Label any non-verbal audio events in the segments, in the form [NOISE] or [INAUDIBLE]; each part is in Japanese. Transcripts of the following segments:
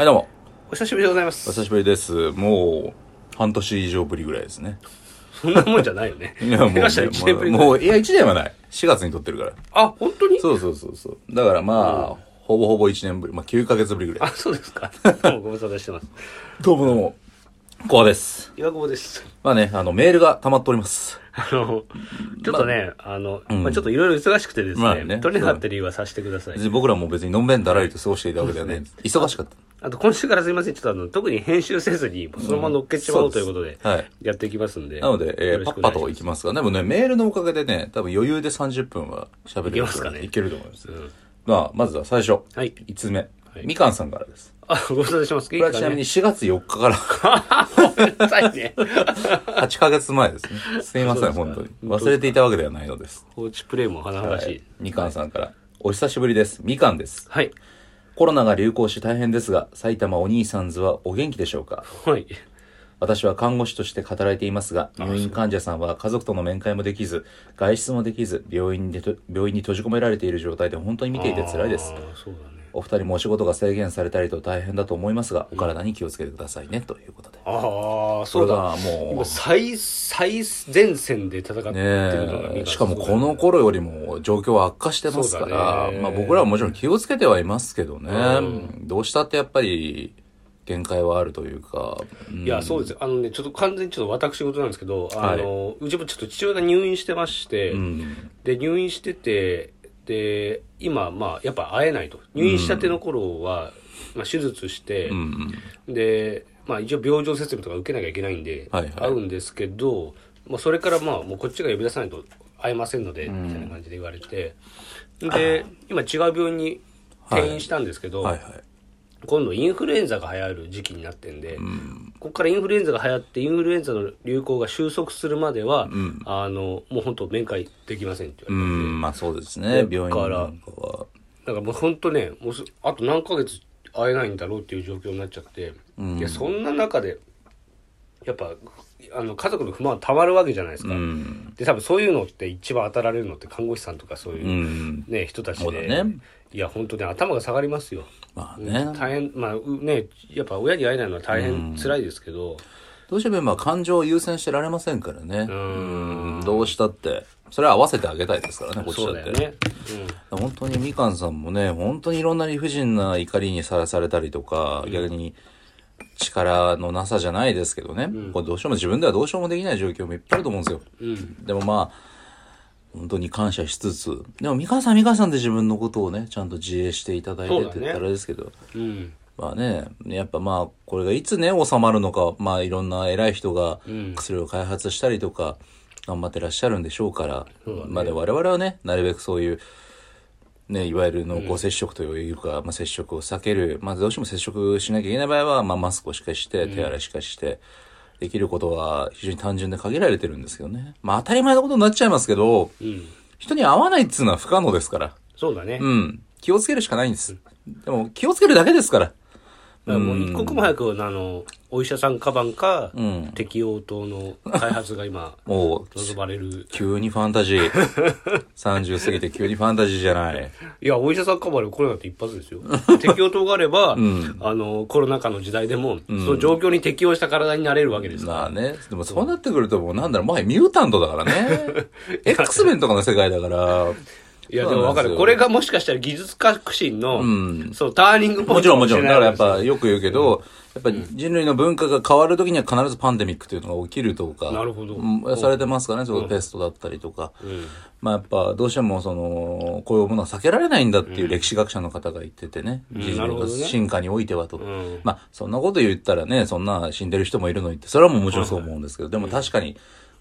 はい、どうも。お久しぶりでございまおす。久しぶりです。もう、半年以上ぶりぐらいですね。そんなもんじゃないよね。[LAUGHS] いや、もう、下手したら一年ぶりぐらいもう、いや、1年はない。4月に撮ってるから。あ、本当に？そうそうそうそう。だからまあ、ほぼほぼ1年ぶり。まあ、9ヶ月ぶりぐらあ、い。そうですか。[LAUGHS] どうもご無沙汰してます。どうもどうも。コアです。岩久保です。まあね、あの、メールが溜まっております。あの、ちょっとね、あの、うんまあちょっといろいろ忙しくてですね、まあね取れなかった理由はさせてください別。に僕らも別にのんべんだらりと過ごしていたわけではない。忙しかった。あと今週からすいません、ちょっとあの、特に編集せずに、そのまま乗っけちまおうということで、はい。やっていきますんで。なので、えー、パッパといきまますが、でもね、メールのおかげでね、多分余裕で30分は喋れるいけますかねいけると思います。うん。まあ、まずは最初。はい。5つ目。はいみかんさんからです。あ、ご無沙汰してます。これはちなみに4月4日からごめんなさいね。[LAUGHS] 8ヶ月前ですね。すいません、本当に。忘れていたわけではないのです。放置プレイも華々しい。はい。みかんさんから。お久しぶりです。みかんです。はい。コロナが流行し大変ですが、埼玉お兄さんずはお元気でしょうか？はい。私は看護師として働いていますが、入院患者さんは家族との面会もできず、外出もできず、病院でと病院に閉じ込められている状態で本当に見ていて辛いですあ。ーそうだね。お二人もお仕事が制限されたりと大変だと思いますが、お体に気をつけてくださいね、ということで。ああ、そうだ。これがもう今最、最前線で戦ってるのがねしかもこの頃よりも状況は悪化してますから、ね。まあ僕らはもちろん気をつけてはいますけどね、うどうしたってやっぱり限界はあるというか、うん。いや、そうです。よ。あのね、ちょっと完全にちょっと私事なんですけど、あの、うちもちょっと父親が入院してまして、うん、で、入院してて、で、今、まあ、やっぱ会えないと。入院したての頃は、まあ、手術して、うん、で、まあ、一応病状説明とか受けなきゃいけないんで、はいはい。会うんですけど、まあ、それからまあ、もうこっちが呼び出さないと会えませんので、みたいな感じで言われて、で、今違う病院に転院したんですけど、はいはい。今度インフルエンザが流行る時期になってんで、ここからインフルエンザが流行って、インフルエンザの流行が収束するまでは、あの、もう本当面会できませんってう言われて、ん、まあそうですね、だ病院からなんかは。だからもう本当ね、もうすあと何ヶ月会えないんだろうっていう状況になっちゃって、いや、そんな中で、やっぱ、あの、家族の不満はたまるわけじゃないですか。うん、で、多分そういうのって一番当たられるのって看護師さんとかそういうう、ん、ね、人たちで、ねいや、本当ね、頭が下がりますよ。まあね。大変、まあうね、やっぱ親に会えないのは大変辛いですけど、どうしてもまあ感情を優先してられませんからね。んうんどうしたって。それは合わせてあげたいですからね、こっちだって。そうだよね。本当にみかんさんもね、本当にいろんな理不尽な怒りにさらされたりとか、逆に力のなさじゃないですけどね、これどうしても自分ではどうしようもできない状況もいっぱいあると思うんですよ。うん。うん。でもまあ、本当に感謝しつつ、でもみかんさんみかんさんで自分のことをね、ちゃんと自衛していただいてって言ったらですけど、うん。まあね、やっぱまあ、これがいつね、収まるのか、まあいろんな偉い人がうん。薬を開発したりとか、頑張ってらっしゃるんでしょうから、そうだね。まあで我々はね、なるべくそういう、ね、いわゆる濃厚接触というか、まあ接触を避ける、まあどうしても接触しなきゃいけない場合は、まあマスクをしっかりして、手洗いしっかりして、できることは非常に単純で限られてるんですけどね。まあ当たり前のことになっちゃいますけど、うん。人に会わないっつうのは不可能ですから。そうだね。うん。気をつけるしかないんです。でも気をつけるだけですから。だからもう一刻も早く、あの、お医者さんカバンか、ん適応灯の開発が今、もう、望まれる。急にファンタジー。[LAUGHS] 30過ぎて急にファンタジーじゃない。いや、お医者さんカバンでコロナって一発ですよ。[LAUGHS] 適応灯があれば、あの、コロナ禍の時代でも、その状況に適応した体になれるわけですから。まあね。でもそうなってくるともうなんだろう、もはやミュータントだからね。[LAUGHS] X メンとかの世界だから。いや、でもわかる。これがもしかしたら技術革新の、んそう、ターニングポイントもちろんもちろん。だからやっぱよく言うけど、やっぱ人類の文化が変わるときには必ずパンデミックというのが起きるとか。なるほどうんされてますからね、そのペストだったりとか。ですよ。まあやっぱどうしてもその、こういうものは避けられないんだっていう歴史学者の方が言っててね。ん人類の進化においてはと。んまあそんなこと言ったらね、そんな死んでる人もいるのにって、それはもうもちろんそう思うんですけど、でも確かに、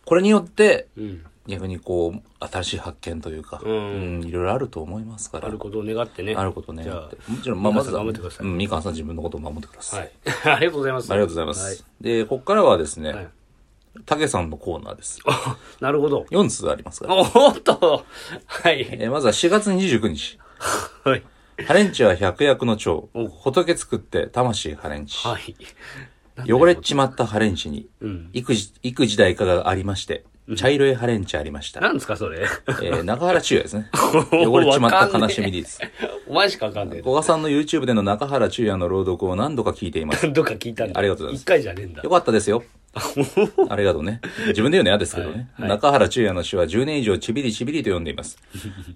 これによって、うん。うん。逆にこう、新しい発見というか、うんうんいろいろあると思いますから。あることを願ってね。あることね。じゃあ、もちろん、まあ、まずは、うん、みかんさん自分のことを守ってください。はい。[LAUGHS] ありがとうございます。ありがとうございます。はい。で、ここからはですね、はいたけさんのコーナーです。あ [LAUGHS] なるほど。4通ありますから。おーっとはい。えーまずは4月29日。[LAUGHS] はい。ハレンチは百薬の長お。仏作って魂ハレンチ。はい。汚れちまったハレンチに、うん。幾時、幾時代かがありまして、茶色いハレンチありました。なんですか、それ？えー、中原中也ですね。[LAUGHS] 汚れちまった悲しみです。お前しかわかんね古賀さんの YouTube での中原中也の朗読を何度か聞いていますえ。。どっか聞いたんだ。ありがとうございます一回じゃねえんだよ。かったですよ。[LAUGHS] ありがとうね。自分で言うの嫌ですけどね。はいはい中原中也の詩は10年以上ちびりちびりと読んでいます。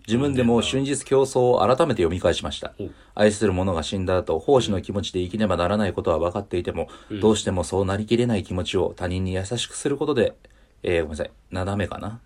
自分でも春日競争を改めて読み返しました。愛する者が死んだ後、奉仕の気持ちで生きねばならないことは分かっていても、どうしてもそうなりきれない気持ちを他人に優しくすることで、えーごめんなさい。なだめかな？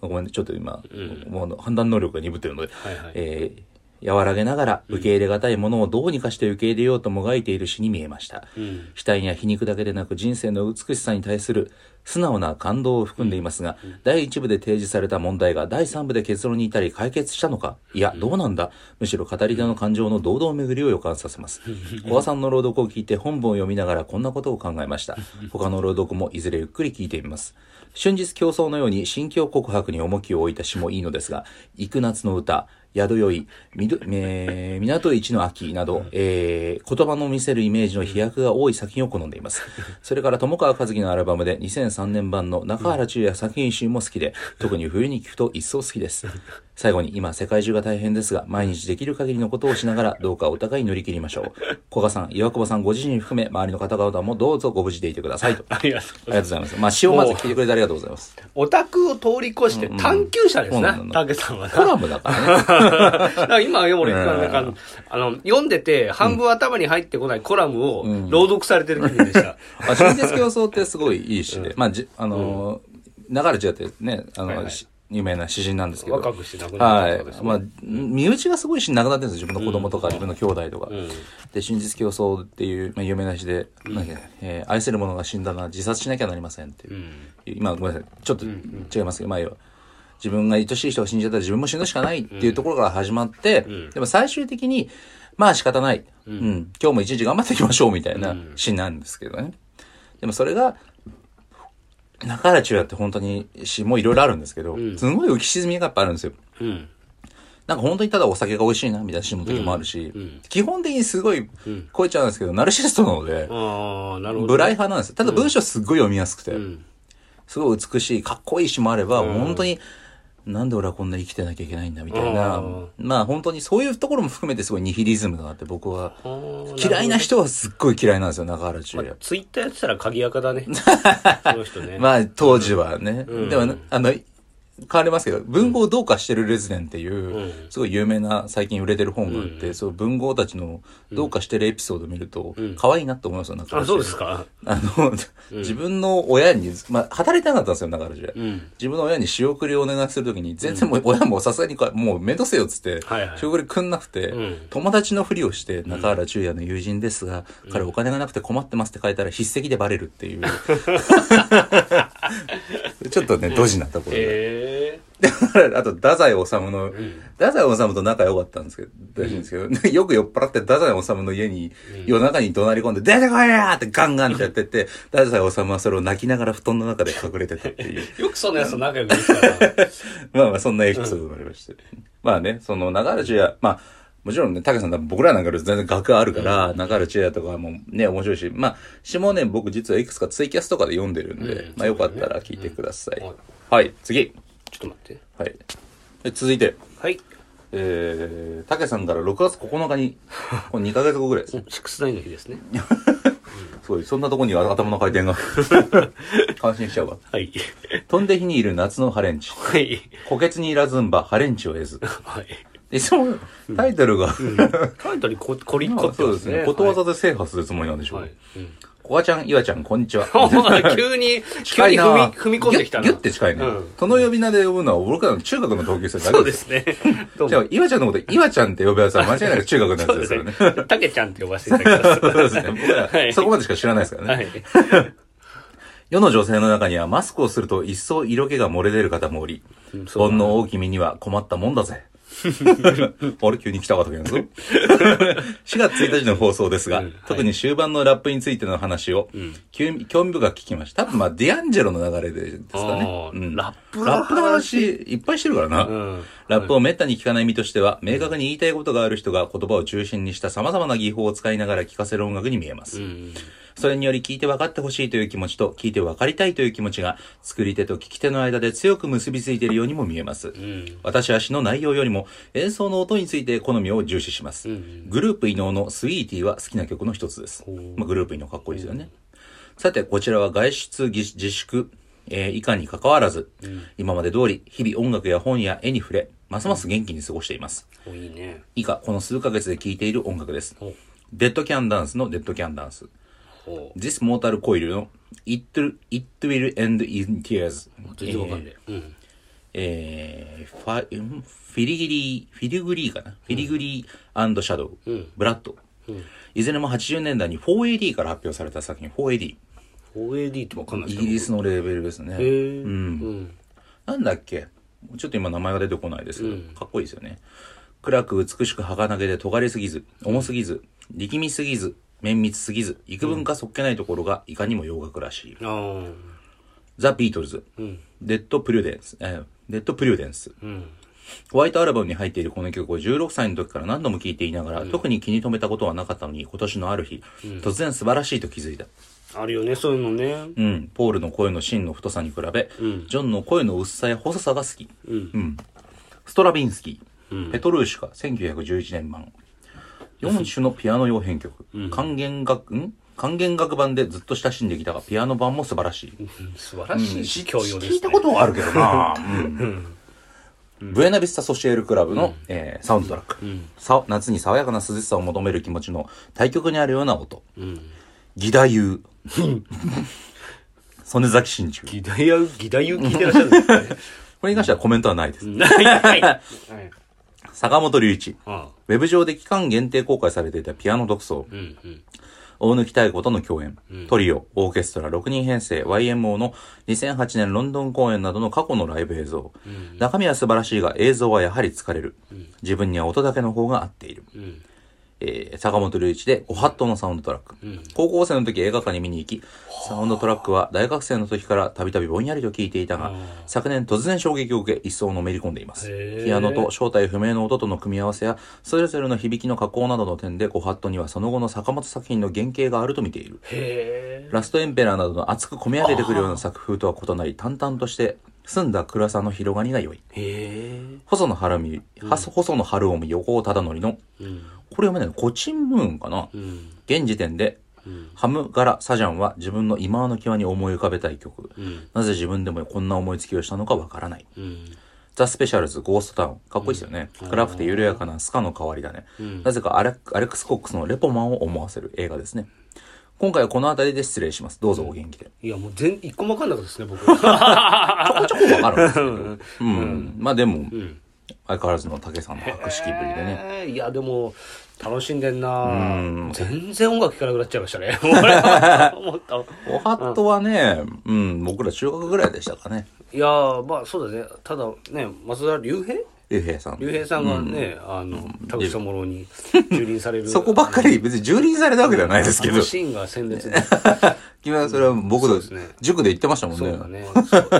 ごめんね、ちょっと今、もう判断能力が鈍ってるので、はいはいえー和らげながら受け入れがたいものをどうにかして受け入れようともがいている詩に見えました。ん悲嘆や皮肉だけでなく人生の美しさに対する素直な感動を含んでいますが、第一部で提示された問題が第三部で結論に至り解決したのか？いや、どうなんだ？むしろ語り手の感情の堂々巡りを予感させます。小賀さんの朗読を聞いて本文を読みながらこんなことを考えました。[LAUGHS] 他の朗読もいずれゆっくり聞いてみます。瞬日競争のように心境告白に重きを置いた詩もいいのですが、幾夏の歌、宿酔い、みどえー港一の秋など、えー言葉の見せるイメージの飛躍が多い作品を好んでいます。[LAUGHS] それから、友川和樹のアルバムで2003年版の中原中也作品集も好きで、特に冬に聞くと一層好きです。最後に、今世界中が大変ですが、毎日できる限りのことをしながら、どうかお互い乗り切りましょう。古賀さん、岩久保さんご自身含め、周りの方々もどうぞご無事でいてくださいと。あ [LAUGHS] ありがとうりがとうございます。まあ、詩をまず聞いてくれてありがとうございます。オタクを通り越して探求者ですなそうなん、だたけさんはな。コラムだからね。だから今、俺、うんなんか、あの、読んでて、半分頭に入ってこないコラムを朗読されてる気分でした。[LAUGHS] あ、春節競争ってすごいいい詩で、まあ、じ、あのー、流れ違ってね、あの、はいはいし有名な詩人なんですけど。若くして亡くなはいったとかです。ねまあ、身内がすごい詩に亡くなってるんですよ。自分の子供とか、自分の兄弟とか。んで、春日競争っていう、まあ、有名な詩で、なんえー愛する者が死んだな、自殺しなきゃなりませんっていう。今、ごめんなさい。ちょっと違いますけど、まあ、要は自分が愛しい人が死んじゃったら自分も死ぬしかないっていうところから始まって、でも最終的に、まあ仕方ない。うん。今日も一日頑張っていきましょうみたいな詩なんですけどね。でもそれが、中原中也って本当に詩もいろいろあるんですけど、すごい浮き沈みがやっぱあるんですよ。うん。なんか本当にただお酒が美味しいなみたいな詩の時もあるし、基本的にすごい超えちゃうんですけど、ナルシストなので、ああ、なるほど。ブライ派なんですよ。ただ文章すっごい読みやすくて、んすごい美しい、かっこいい詩もあれば、本当に、なんで俺はこんな生きてなきゃいけないんだみたいなうん、まあ本当にそういうところも含めてすごいニヒリズムがあって、僕は嫌いな人はすっごい嫌いなんですよ、中原中也。ツイッターやってたら鍵垢だね。[LAUGHS] その人ね。まあ当時はね。うんでもね、あの、変わりますけど、文豪をどうかしてるレズデンっていう、うん。すごい有名な最近売れてる本があって、そう文豪たちのどうかしてるエピソードを見ると、可愛いなって思いますよ、中あ、原そうですか？あの、自分の親に、まあ、働いてなかったんですよ、中原中也。うん。自分の親に仕送りをお願いするときに、全然もう親もさすがにか、もうめんどせよっつってはいはい、仕送りくんなくてうん、友達のふりをして、中原中也の友人ですが、彼お金がなくて困ってますって書いたら筆跡でバレるっていう。[LAUGHS] [LAUGHS] ちょっとね、ドジなところで。えあと、太宰治の、太宰治と仲良かったんですけど、らしいんですけど、よく酔っ払って太宰治の家に、夜中に怒鳴り込んで、出てこいやーってガンガンってやってて、太宰治はそれを泣きながら布団の中で隠れてたっていう。ー、[LAUGHS] よくそんなやつと仲良くできたな。[LAUGHS] まあまあ、そんなエピソードがありまして。まあね、その、中原中也、まあ、もちろんね、竹さん僕らなんかより全然学あるから、中原中也とかもね、面白いし、まあ、詩もね、僕実はいくつかツイキャスとかで読んでるんで、うんまあよかったら聞いてください。うんはいはい、次。ちょっと待って。はい。で続いて、はい。えー、竹さんから6月9日に、これ2ヶ月後ぐらいですね。シックスナインの日ですね。すごい、そんなとこに頭の回転が。[LAUGHS] 感心しちゃうわ。はい。飛んで火にいる夏のハレンチ。はい。虎穴にいらずんば、ハレンチを得ず。はい。いつもタイトルが、タイトルにこ、[LAUGHS] こりっこまあって。そうですすね。ことわざで制覇するつもりなんでしょう。はい。うん。こがちゃん、いわちゃん、こんにちは。[LAUGHS] 急に、急に近いな踏み、踏み込んできたな。ギュッて近いね。うんその呼び名で呼ぶのは僕らの中学の同級生だけそうですね。じゃあ、。いわちゃんのこと、いわちゃんって呼ぶやつは間違いなく中学のやつでですすからね。ね。たけちゃんって呼ばせていただきます。[LAUGHS] そうですね。僕ら、はいそこまでしか知らないですからね。はい。世の女性の中にはマスクをすると一層色気が漏れ出る方もおり、煩悩大き身には困ったもんだぜ。[LAUGHS] あれ？急に来たかったけど4月1日の放送ですが、うんはい特に終盤のラップについての話を、ん興味深く聞きました。多分まあ、ディアンジェロの流れでですかねあ。ーラップのラップの話いっぱいしてるからな。うんラップをめったに聞かない身としては、明確に言いたいことがある人が言葉を中心にした様々な技法を使いながら聞かせる音楽に見えます。うん。それにより聞いて分かってほしいという気持ちと、聞いて分かりたいという気持ちが、作り手と聞き手の間で強く結びついているようにも見えます。うん。私は詩の内容よりも演奏の音について好みを重視します。んグループ異能のスイーティーは好きな曲の一つです。まあ、グループ異能かっこいいですよね。さて、こちらは外出自自粛、えー以下に関わらず、今まで通り日々音楽や本や絵に触れ、ますます元気に過ごしています。おいいね。以下、この数ヶ月で聴いている音楽です。デッドキャンダンスのデッドキャンダンス。ほ This Mortal Coil の It, It Will End in Tears。う。全然わかんない。うん。えー、ファ、んフィリギリー、フィリグリーかな、フィリグリーシャドウ、うんブラッド、いずれも80年代に 4AD から発表された作品、4AD。4AD ってわかんないイギリスのレーベルですね。へえ。うん。うん。なんだっけ？ちょっと今名前が出てこないですけど、うんかっこいいですよね。暗く美しく儚げで尖りすぎず、重すぎず、力みすぎず、綿密すぎず、幾分かそっけないところがいかにも洋楽らしい。ザ・ビートルズ、うん。デッド・プリュデンス、えーデッド・プリュデンス、うん。ホワイトアルバムに入っているこの曲を16歳の時から何度も聴いていながら、特に気に留めたことはなかったのに、今年のある日、突然素晴らしいと気づいた。あるよね、そういうのね。うん。ポールの声の芯の太さに比べ、うんジョンの声の薄さや細さが好き。うん。うん。ストラビンスキー、うんペトルーシュカ、1911年版。4種のピアノ用編曲。管弦楽、ん？管弦楽版でずっと親しんできたが、ピアノ版も素晴らしい。素晴らしいし、教養です、ね。聞いたことはあるけどな、うんブエナビスタソシエルクラブの、えーサウンドトラック、夏に爽やかな涼しさを求める気持ちの対極にあるような音。うん。義太夫。[LAUGHS] 曽根崎真珠。ギダヤ、ギダユ聞いてらっしゃるんですね。[LAUGHS] これに関してはコメントはないです。[LAUGHS] はい、はい。はい。坂本龍一。ああ。ウェブ上で期間限定公開されていたピアノ独奏。うん、うん。大貫妙子との共演、トリオ、オーケストラ6人編成 YMO の2008年ロンドン公演などの過去のライブ映像。中身は素晴らしいが映像はやはり疲れる。自分には音だけの方が合っている。うん。えー坂本龍一でご法度のサウンドトラック。ん高校生の時映画館に見に行き、サウンドトラックは大学生の時からたびたびぼんやりと聞いていたが、昨年突然衝撃を受け一層のめり込んでいますピアノと正体不明の音との組み合わせや、それぞれの響きの加工などの点でご法度にはその後の坂本作品の原型があると見ている。ラストエンペラーなどの熱く込み上げてくるような作風とは異なり、淡々として、澄んだ暗さの広がりが良い。細野晴臣、は細野晴臣横尾忠則の、うん。これ読めないの？コチンムーンかな、うん。現時点で、うん。ハムガラ・サジャンは自分の今の際に思い浮かべたい曲。うん。なぜ自分でもこんな思いつきをしたのかわからない。うん。ザ・スペシャルズ・ゴーストタウン。かっこいいですよね。暗くて緩やかなスカの代わりだね。んなぜかアレアレックス・コックスのレポマンを思わせる映画ですね。今回はこの辺りで失礼します。どうぞお元気で。いや、もう全、一個もわかんなかったですね、僕。ちょこちょこわかるんですけど。[LAUGHS] うん。まあでも、ん相変わらずの武さんの博識ぶりでね。えーいや、でも、楽しんでんなうん全然音楽聴かなくなっちゃいましたね。[LAUGHS] 俺は思った。おはっとはね、うん、僕ら中学ぐらいでしたかね。いやー、まあそうだね。ただね、松田龍平竜兵さん。龍平さんがね、あの、田口智郎に蹂躙される。[LAUGHS] そこばっかり別に蹂躙されたわけではないですけどあの。シーンが鮮烈で。[LAUGHS] 君はそれは僕の塾で言ってましたもんね。そうだね。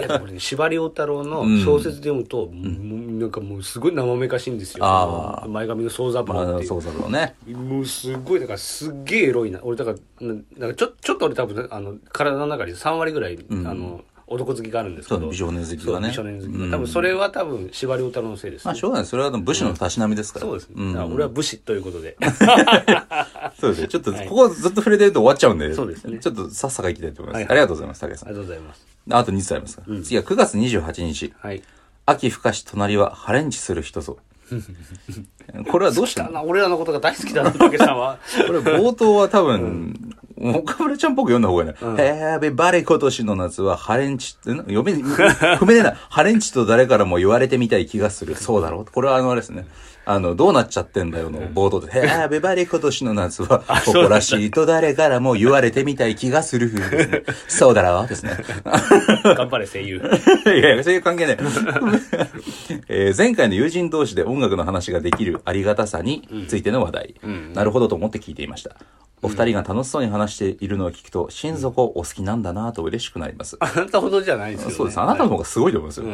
いや、これね、司馬遼太郎の小説で読むと、もうなんかもうすごい生めかしいんですよ。あ前髪の宗三まあ、郎っていう。ね。もうすごい、だからすっげえエロいな。俺、だから、ななんかちょ、ちょっと俺多分、あの、体の中で3割ぐらい、あの、男好きがあるんですけど。美少年好きがね美少年好きが。うん多分それは多分、司馬遼太郎のせいです、まあ、しょうがない。それは武士のたしなみですから。そうですね。俺は武士ということで。[LAUGHS] そうですね。ちょっと、ここずっと触れてると終わっちゃうんで。そうですねちょっとさっさか行きたいと思います。はいありがとうございます、竹さん。ありがとうございます。あと2つありますか、次は9月28日。はい。秋深し隣はハレンチする人ぞ。[LAUGHS] これはどうした俺らのことが大好きだな、竹さんは。これ冒頭は多分、岡村ちゃんっぽく読んだ方がいいな。へーバレ今年の夏はハレンチって、ん読め、[LAUGHS] 踏めねえな。ハレンチと誰からも言われてみたい気がする。そうだろうこれはあのあれですね。あの、どうなっちゃってんだよの冒頭で。へーバレ今年の夏は誇らしいと誰からも言われてみたい気がする。ね [LAUGHS] そうだろうですね。[LAUGHS] 頑張れ、声優。いやいや、そういう関係ない。えー前回の友人同士で音楽の話ができるありがたさについての話題。なるほどと思って聞いていました。お二人が楽しそうに話しているのを聞くと、心底お好きなんだなと嬉しくなります。あなたほどじゃないですよ、ね。そうです。あなたの方がすごいと思いますよ。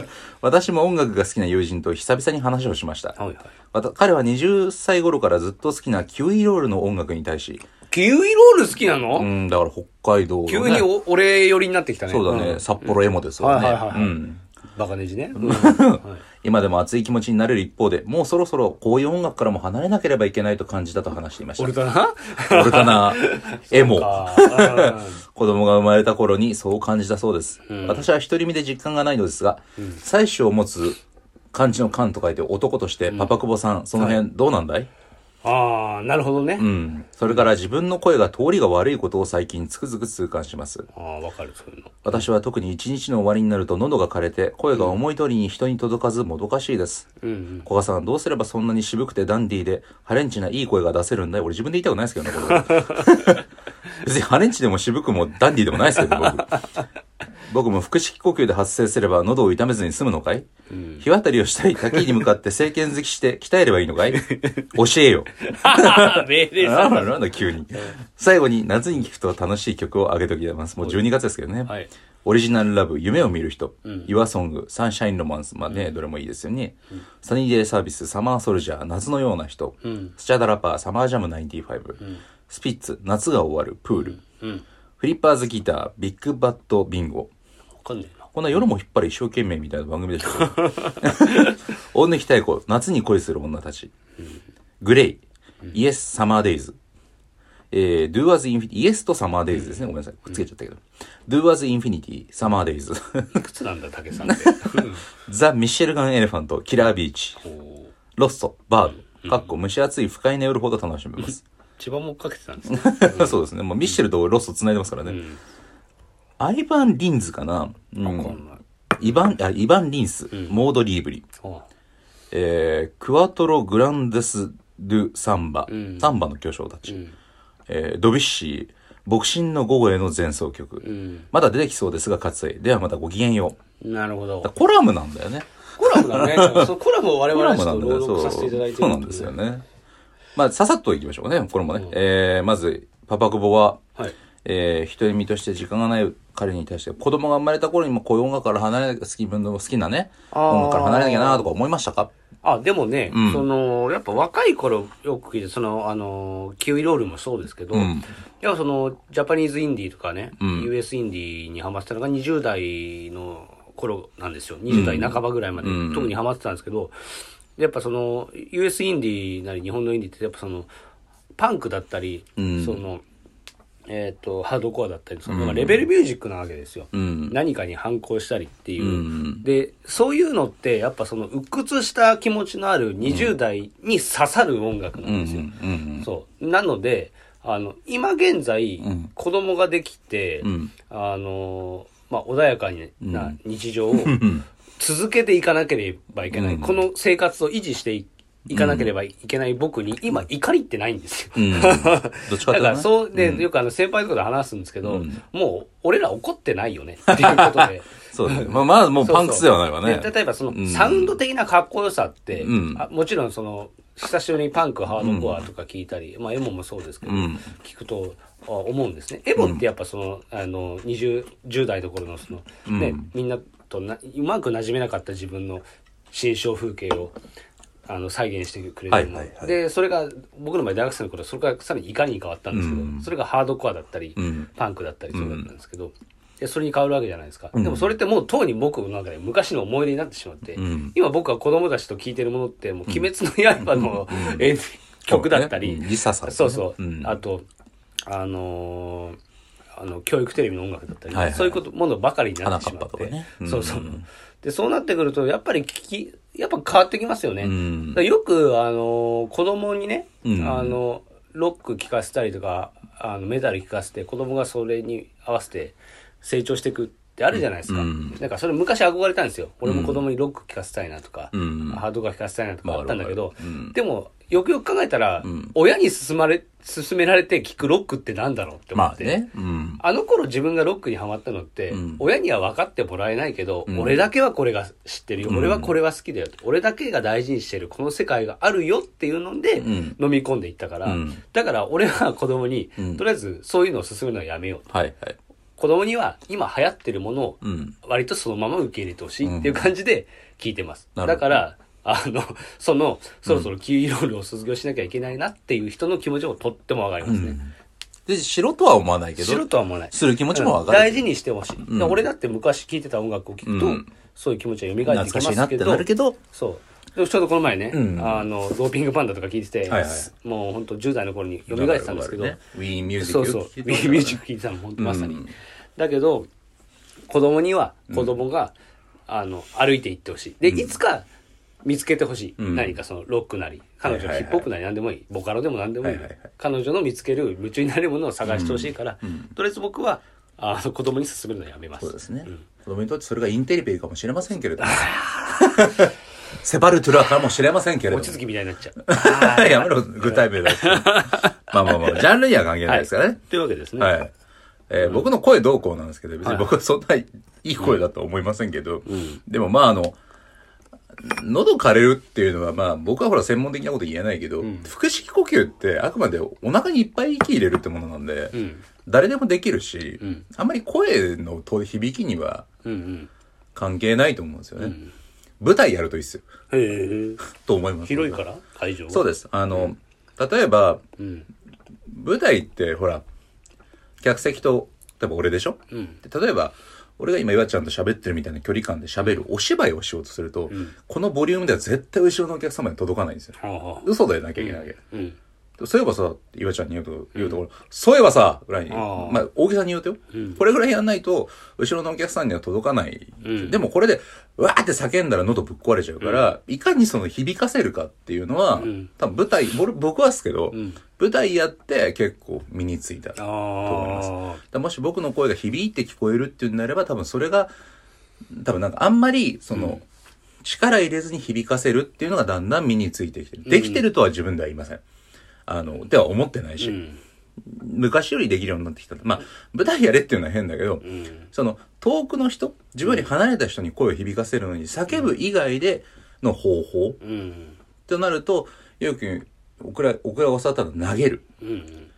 [LAUGHS] 私も音楽が好きな友人と久々に話をしました。はいはい。また彼は20歳頃からずっと好きなキウイロールの音楽に対し、キウイロール好きなの、うん、だから北海道の、ね。急にお俺寄りになってきたね。そうだね、ん札幌エモですよね。はいはいはいはいうん。バカネジね。[LAUGHS] うんはい今でも熱い気持ちになれる一方で、もうそろそろこういう音楽からも離れなければいけないと感じたと話していました。俺だな？オルタナ、[LAUGHS] エモ。[LAUGHS] 子供が生まれた頃にそう感じたそうです。私は独り身で実感がないのですが、妻子を持つ漢字の漢と書いて男として、パパ久保さん、その辺どうなんだい？ああ、なるほどね。うん。それから自分の声が通りが悪いことを最近つくづく痛感します。ああ、わかる、そういうの。私は特に一日の終わりになると喉が枯れて、声が思い通りに人に届かずもどかしいです。うんうん。古賀さん、どうすればそんなに渋くてダンディーで、ハレンチないい声が出せるんだい俺自分で言いたくないですけどね、これ。[LAUGHS] 別にハレンチでも渋くもダンディーでもないですけど、僕。[LAUGHS] 僕も腹式呼吸で発声すれば喉を痛めずに済むのかい、日渡りをしたい滝に向かって政権好きして鍛えればいいのかい？[LAUGHS] 教えよ。[LAUGHS] 命令さなんだなんだ急に。最後に夏に聴くと楽しい曲をあげときます。もう12月ですけどね。はい。オリジナルラブ、夢を見る人、ユアソング、サンシャインロマンス、まあね、どれもいいですよね。サニーデイサービス、サマーソルジャー、夏のような人、スチャダラパー、サマージャム95、スピッツ、夏が終わる、プール、うん。フリッパーズギター、ビッグバットビンゴ。わかんねえな。こんな夜も引っ張る一生懸命みたいな番組 [LAUGHS] [LAUGHS] でしょ。大貫太鼓、夏に恋する女たち。グレイ、イエス、サマーデイズ。えー、Do as Infinity、イエスとサマーデイズですね。ごめんなさい。くっつけちゃったけど。Do as Infinity、サマーデイズ。いくつなんだ、[LAUGHS] 竹さんって。ザ・ミッシェルガン・エレファント、キラービーチ。おロスト、バード。かっこ蒸し暑い不快な夜ほど楽しめます。千葉もかけてたんですね。[LAUGHS] そうですね。もうミッシェルとロスト繋いでますからね。んアイバン・リンズかな、うん。イバン、あ、イバン・リンス、モード・リーブリ。あえー、クワトロ・グランデス・ドゥ・サンバ、んサンバの巨匠たち、んえードビュッシー、牧神の午後への前奏曲、んまだ出てきそうですが割愛。ではまたごきげんよう。なるほどだ。コラムなんだよね。コラムだね。[LAUGHS] コラムを我コ々はち。朗読させていただいてそうなんですよ。ね。まあ、ささっといきましょうかね、これもね。えー、まず、パパ久保は、はい。えー、独り身として時間がない彼に対して、子供が生まれた頃にもこういう音楽から離れなきゃ、好き、自分の好きなね、音楽から離れなきゃなとか思いましたか？あ、でもね、うん。その、やっぱ若い頃よく聞いて、その、あの、キウイロールもそうですけど、うん。やっぱその、ジャパニーズインディーとかね、うん。US インディーにハマってたのが20代の頃なんですよ。20代半ばぐらいまで、うん。特にハマってたんですけど、やっぱその、US インディーなり日本のインディーって、やっぱその、パンクだったり、うん。その、えっ、と、ハードコアだったり、その、レベルミュージックなわけですよ。うん。何かに反抗したりっていう、うん。でそういうのってやっぱその鬱屈した気持ちのある20代に刺さる音楽なうんんですよ、うん。うん。そう。なのであの今現在、ん。子供ができて、うん。あのまあ、穏やかな日常をん。続けていかなければいけない、うん。この生活を維持していいかなければいけない僕に今怒りってないんですよ、うん。[LAUGHS] どっちかっていうとね。だからそうで、ん。よくあの先輩とかで話すんですけど、うん。もう俺ら怒ってないよねっていうことで。[LAUGHS] そうだね。まあ、まあ、もうパンクスではないわね。で例えばその、うん。サウンド的なかっこよさって、うん。あもちろんその久しぶりにパンクハードコアとか聞いたり、まあエモもそうですけど、うん。聞くとあ思うんですね。エモってやっぱその、あの 20, 10代の頃のその、ねうん。みんなとなうまく馴染めなかった自分の心象風景をあの再現してくれるもの、はいはいはい。でそれが僕の場合大学生の頃それからさらに怒りに変わったんですけど、うん。それがハードコアだったり、うん。パンクだったりそうだったんですけど、でそれに変わるわけじゃないですか、でもそれってもうとうに僕の中で昔の思い出になってしまって、うん。今僕は子供たちと聴いてるものってもう「鬼滅の刃の」え曲だったり、うん。リサさんね。そうそう、うん。あとあのーあの教育テレビの音楽だったり、はいはい。そういうことものばかりになってしまって、ね。うん。そうそう。でそうなってくるとやっぱり聞きやっぱ変わってきますよね、うん。よくあの子供にね、うん。あのロック聴かせたりとかあのメタル聴かせて子供がそれに合わせて成長していくってあるじゃないですか、うん。なんかそれ昔憧れたんですよ。俺も子供にロック聴かせたいなとか、うん。ハードコア聴かせたいなとかあったんだけど、うん。でもよくよく考えたら、ん。親に勧まれ勧められて聴くロックってなんだろうって思って、まあね。うん。あの頃自分がロックにハマったのって、うん。親には分かってもらえないけど、ん。俺だけはこれが知ってるよ、うん。俺はこれは好きだよ、俺だけが大事にしてる。この世界があるよっていうので、うん。飲み込んでいったから、うん。だから俺は子供に、うん。とりあえずそういうのを勧めるのはやめようと。はいはい。子供には今流行ってるものをうん。割とそのまま受け入れてほしいっていう感じで聞いてます。なるほどだから、あの、その、そろそろキウイロールを卒業しなきゃいけないなっていう人の気持ちもとってもわかりますね。で、しろとは思わないけど、しろとは思わない。する気持ちもわかる。大事にしてほしい。で俺だって昔聴いてた音楽を聴くと、うんそういう気持ちは蘇ってき懐かしいなってますけど、なるけど、そう。でもちょうどこの前ね、うんあの、ドーピングパンダとか聞いてて、もう本当10代の頃に蘇ってたんですけど、ね、ウィーンミュージックそうそう、ミュージック聞いてたの、本当まさに。だけど、子供には子供が、あの、歩いていってほしい。で、いつか見つけてほしい。うん何かそのロックなり、彼女はいはいはいヒップホップなり何でもいい。ボカロでも何でもいい。はいはいはい彼女の見つける夢中になれるものを探してほしいから、うんとりあえず僕は、あの、子供に勧めるのやめます。そうですね、ん子供にとってそれがインテリペイかもしれませんけれども。セバルトゥラかもしれませんけれども落。ち着きみたいになっちゃう。[LAUGHS] やめろ、具体名だし。[LAUGHS] まあまあまあ、ジャンルには関係ないですからね。というわけですね。はい。えー僕の声どうこうなんですけど、別はいに僕はそんないい声だとは思いませんけど、んでもまああの、喉枯れるっていうのはまあ僕はほら専門的なこと言えないけど、ん腹式呼吸ってあくまでお腹にいっぱい息入れるってものなんで、うん。誰でもできるし、うんあんまり声の響きには。関係ないと思うんですよね。ん舞台やるといいっすよ。[LAUGHS] と思います。広いから？会場でそうです。あの、例えば。舞台ってほら、客席と、例えば俺でしょ？うん。で例えば、俺が今岩ちゃんと喋ってるみたいな距離感で喋るお芝居をしようとすると、んこのボリュームでは絶対後ろのお客様に届かないんですよ。はあはあ。嘘でなきゃいけないわけ。うん。そういえばさ、岩ちゃんに言うと、言うところ、そういえばさ、ぐらいに、あーまあ、大げさに言うとよ、うんこれぐらいやんないと、後ろのお客さんには届かない。うんでもこれで、わーって叫んだら喉ぶっ壊れちゃうから、いかにその響かせるかっていうのは、ん多分舞台、僕僕はですけど、ん舞台やって結構身についた。だかあ思いますもし僕の声が響いて聞こえるっていうんであれば、多分それが、多分なんかあんまり、その、力入れずに響かせるっていうのがだんだん身についてきてる。できてるとは自分では言いません。あの、では思ってないし。うん。昔よりできるようになってきた。まあ、舞台やれっていうのは変だけど、うん。そその、遠くの人、自分より離れた人に声を響かせるのに、叫ぶ以外での方法うん。となると、よく、オクラ、オクラを教わったら投げる。うん。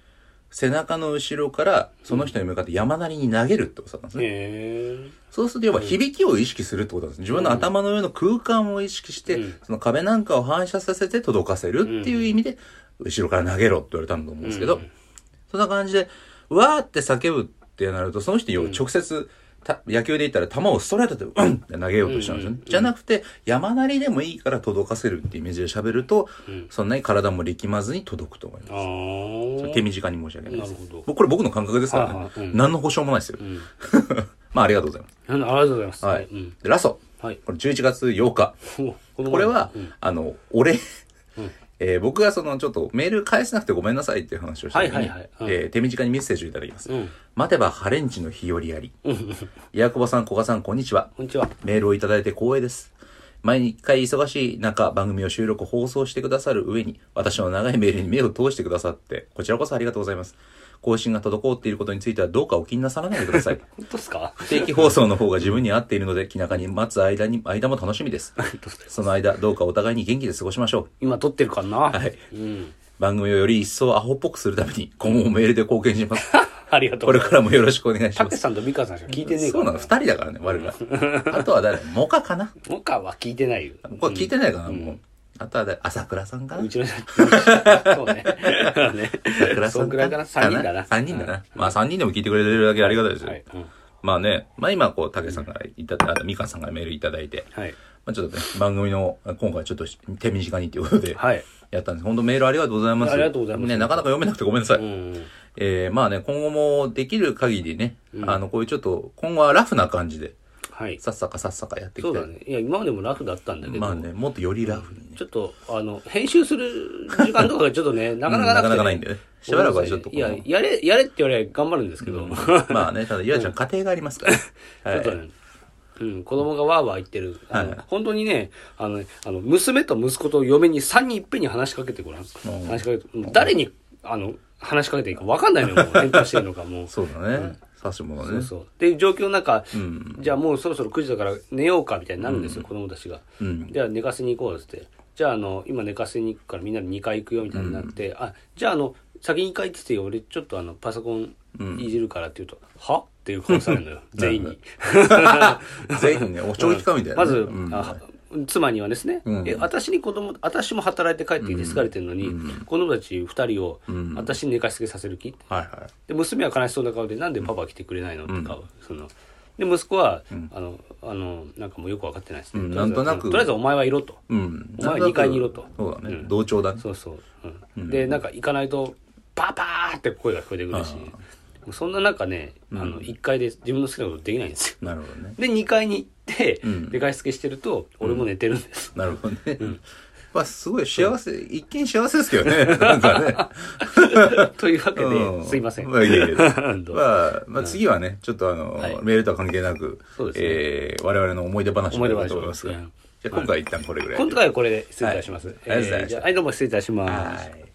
背中の後ろから、その人に向かって山なりに投げるってことなんですね。へえ。そうすると、要は響きを意識するってことなんです。自分の頭の上の空間を意識して、うんその壁なんかを反射させて届かせるっていう意味で、後ろから投げろって言われたんだと思うんですけど、うんそんな感じで、わーって叫ぶってなると、その人に直接、た野球で言ったら球をストレートでうんって投げようとしたんですよね。うんじゃなくて、山なりでもいいから届かせるってイメージで喋ると、んそんなに体も力まずに届くと思います。手短に申し訳ないです。なるほど僕これ僕の感覚ですからね。うん何の保証もないですよ。うん。[LAUGHS] まあありがとうございます。ありがとうございます。はい。ラスト。はい。これ11月8日。おこれは、うんあの、俺、んえー僕がその、ちょっとメール返せなくてごめんなさいっていう話をした時に、はいはいはいうんえー手短にメッセージをいただきます。うん。待てばハレンチの日和あり。うん。ヤコバさん、古賀さん、こんにちは。こんにちは。メールをいただいて光栄です。毎回忙しい中、番組を収録、放送してくださる上に、私の長いメールに目を通してくださって、こちらこそありがとうございます。更新が滞っていることについてはどうかお気になさらないでください。[LAUGHS] 本当ですか？不定期放送の方が自分に合っているので、気長に待つ間に、間も楽しみです。[LAUGHS] その間、どうかお互いに元気で過ごしましょ今撮ってるかな？はい。うん。う。番組をより一層アホっぽくするために、今後もメールで貢献します。[LAUGHS] ありがとうこ。れからもよろしくお願いします。たけさんと美香さんしか聞いてねえから。そうなの、二人だからね、我ら。あとは誰モカかな？モカは聞いてないよ。これ聞いてないかな、もう。あとは誰朝倉さんかな？うちの、そうね。[LAUGHS] ね。朝倉さんそんくらいかな ?3 人だな。三人だな。まあ三人でも聞いてくれてるだけありがたいですよ。はい。うんまあね、まあ今こう、竹さんからいただいた、みかんさんからメールいただいて、はい。まあちょっとね、番組の、今回ちょっと手短にということで、はい。やったんです。本当メールありがとうございます。ありがとうございますね、なかなか読めなくてごめんなさい。うん。えー、まあね、今後もできる限りね、あの、こういうちょっと、今後はラフな感じで、はい。さっさかさっさかやっていきたい。そうだね。いや、今までもラフだったんだけど。まあね、もっとよりラフ。ちょっと、あの、編集する時間とかがちょっとね、[LAUGHS] なかなかなくて、なかなかないんでね。しばらくはちょっといや、やれ、やれって言われ頑張るんですけど、[LAUGHS] まあね、ただ、ゆあちゃん家庭がありますから。ちょっとね、うん、子供がわーわー言ってる。あのはい本当にね、あのね、あの、娘と息子と嫁に3人いっぺんに話しかけてごらん。話しかけて、誰に、あの、話しかけていいか分かんないのよ、もう [LAUGHS] 返答してるのか、もう。そうだね。さしものね。そうそう。っていう状況の中、んじゃあもうそろそろ9時だから寝ようかみたいになるんですよ、子供たちが。うんじゃあ寝かせに行こうっつって。じゃああの、今寝かせに行くからみんなで2回行くよみたいになって、あ、じゃああの、先に2回っててよ、俺ちょっとあの、パソコンいじるからって言うと、は？っていう顔されるのよ、[LAUGHS] 全員に。[LAUGHS] 全員ね、お長期間みたいなね。まず、うん。あ妻にはですね、うん。え私に子供私も働いて帰ってきて疲れてるのに、子供たち2人を私に寝かしつけさせる気、はいはい。で娘は悲しそうな顔で「なんでパパ来てくれないの?」って顔、そので息子は、あのあのなんかもうよく分かってないですね、なんとなく。とりあえずお前はいろと、うん。お前は2階にいろとそうだね。うん。同調だ。ね。そうそう、うん。でなんか行かないとパパーって声が聞こえてくるし。そんな中ねあの1階で自分の好きなことできないんですよ。なるほどね。で2階に行ってん。寝かしつけしてると俺も寝てるんです、なるほどね。まあ、すごい幸せ、一見幸せですけどね。なんかね。[LAUGHS] というわけで、うん。すいません、まあ、いえいえ。[LAUGHS] まあ、まあ、次はね、ちょっとあの、はい。メールとは関係なく、そうですね。えー我々の思い出話をと思います。じゃあ今回は一旦これぐらい。今回はこれで失礼いたします、はい。ありがとうございましはいどうも失礼いたします。はい